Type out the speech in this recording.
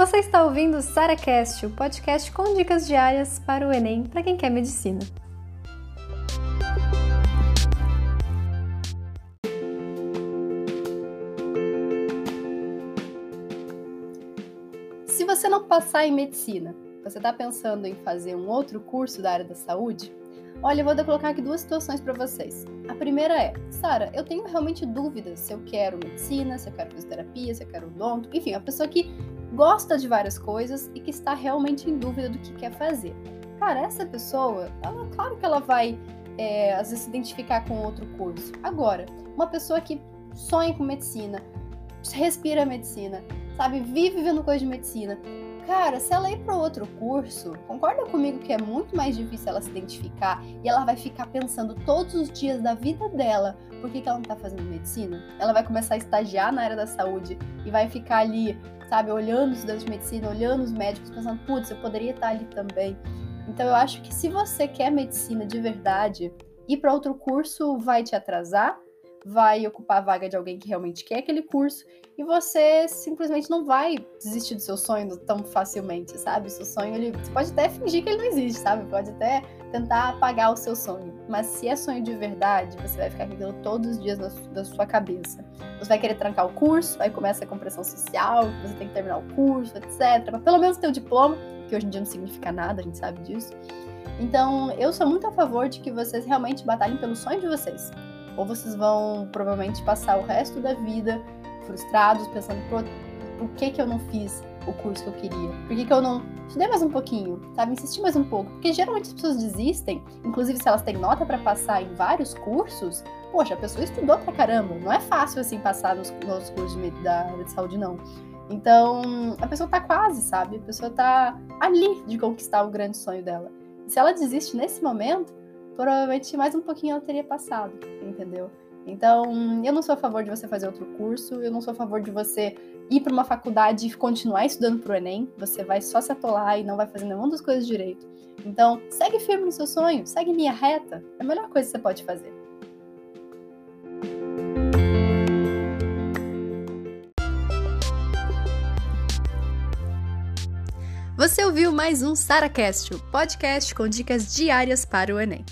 Você está ouvindo o SaraCast, o podcast com dicas diárias para o Enem para quem quer medicina. Se você não passar em medicina, você está pensando em fazer um outro curso da área da saúde? Olha, eu vou colocar aqui duas situações para vocês. A primeira é, Sara, eu tenho realmente dúvidas se eu quero medicina, se eu quero fisioterapia, se eu quero odonto, enfim, a pessoa que gosta de várias coisas e que está realmente em dúvida do que quer fazer. Cara, essa pessoa, ela, claro que ela vai, é, às vezes, se identificar com outro curso. Agora, uma pessoa que sonha com medicina, respira medicina, sabe, vive vendo coisa de medicina, Cara, se ela ir para outro curso, concorda comigo que é muito mais difícil ela se identificar e ela vai ficar pensando todos os dias da vida dela por que, que ela não tá fazendo medicina? Ela vai começar a estagiar na área da saúde e vai ficar ali, sabe, olhando os estudantes de medicina, olhando os médicos, pensando, putz, eu poderia estar ali também. Então eu acho que se você quer medicina de verdade, ir para outro curso vai te atrasar, vai ocupar a vaga de alguém que realmente quer aquele curso e você simplesmente não vai desistir do seu sonho tão facilmente, sabe? Seu sonho, ele, você pode até fingir que ele não existe, sabe? Pode até tentar apagar o seu sonho. Mas se é sonho de verdade, você vai ficar aquilo todos os dias na, da sua cabeça. Você vai querer trancar o curso, aí começa a compressão social, você tem que terminar o curso, etc. Mas pelo menos ter o diploma, que hoje em dia não significa nada, a gente sabe disso. Então, eu sou muito a favor de que vocês realmente batalhem pelo sonho de vocês ou vocês vão provavelmente passar o resto da vida frustrados, pensando, por, por que, que eu não fiz o curso que eu queria? Por que, que eu não estudei mais um pouquinho, sabe? Insistir mais um pouco. Porque geralmente as pessoas desistem, inclusive se elas têm nota para passar em vários cursos, poxa, a pessoa estudou pra caramba. Não é fácil assim passar nos, nos cursos de, da de saúde, não. Então, a pessoa tá quase, sabe? A pessoa tá ali de conquistar o grande sonho dela. Se ela desiste nesse momento, provavelmente mais um pouquinho ela teria passado, entendeu? Então, eu não sou a favor de você fazer outro curso, eu não sou a favor de você ir para uma faculdade e continuar estudando para o Enem, você vai só se atolar e não vai fazer nenhuma das coisas direito. Então, segue firme no seu sonho, segue linha reta, é a melhor coisa que você pode fazer. Você ouviu mais um SaraCast, o podcast com dicas diárias para o Enem.